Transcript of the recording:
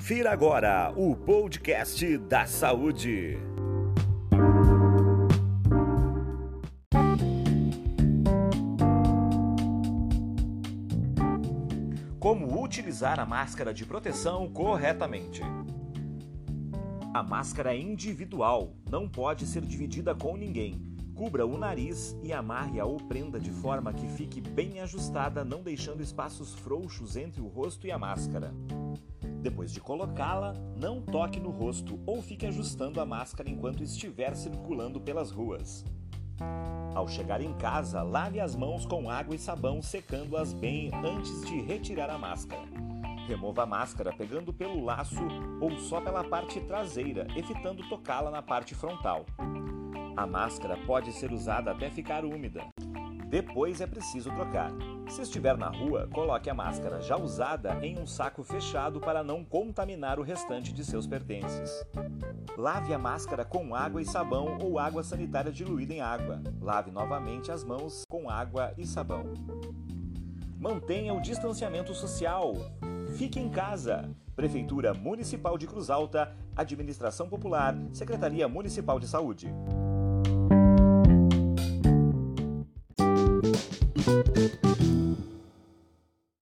Confira agora o podcast da saúde. Como utilizar a máscara de proteção corretamente? A máscara é individual, não pode ser dividida com ninguém. Cubra o nariz e amarre-a ou prenda de forma que fique bem ajustada, não deixando espaços frouxos entre o rosto e a máscara. Depois de colocá-la, não toque no rosto ou fique ajustando a máscara enquanto estiver circulando pelas ruas. Ao chegar em casa, lave as mãos com água e sabão, secando-as bem antes de retirar a máscara. Remova a máscara pegando pelo laço ou só pela parte traseira, evitando tocá-la na parte frontal. A máscara pode ser usada até ficar úmida. Depois é preciso trocar. Se estiver na rua, coloque a máscara já usada em um saco fechado para não contaminar o restante de seus pertences. Lave a máscara com água e sabão ou água sanitária diluída em água. Lave novamente as mãos com água e sabão. Mantenha o distanciamento social. Fique em casa. Prefeitura Municipal de Cruz Alta, Administração Popular, Secretaria Municipal de Saúde. Thank you.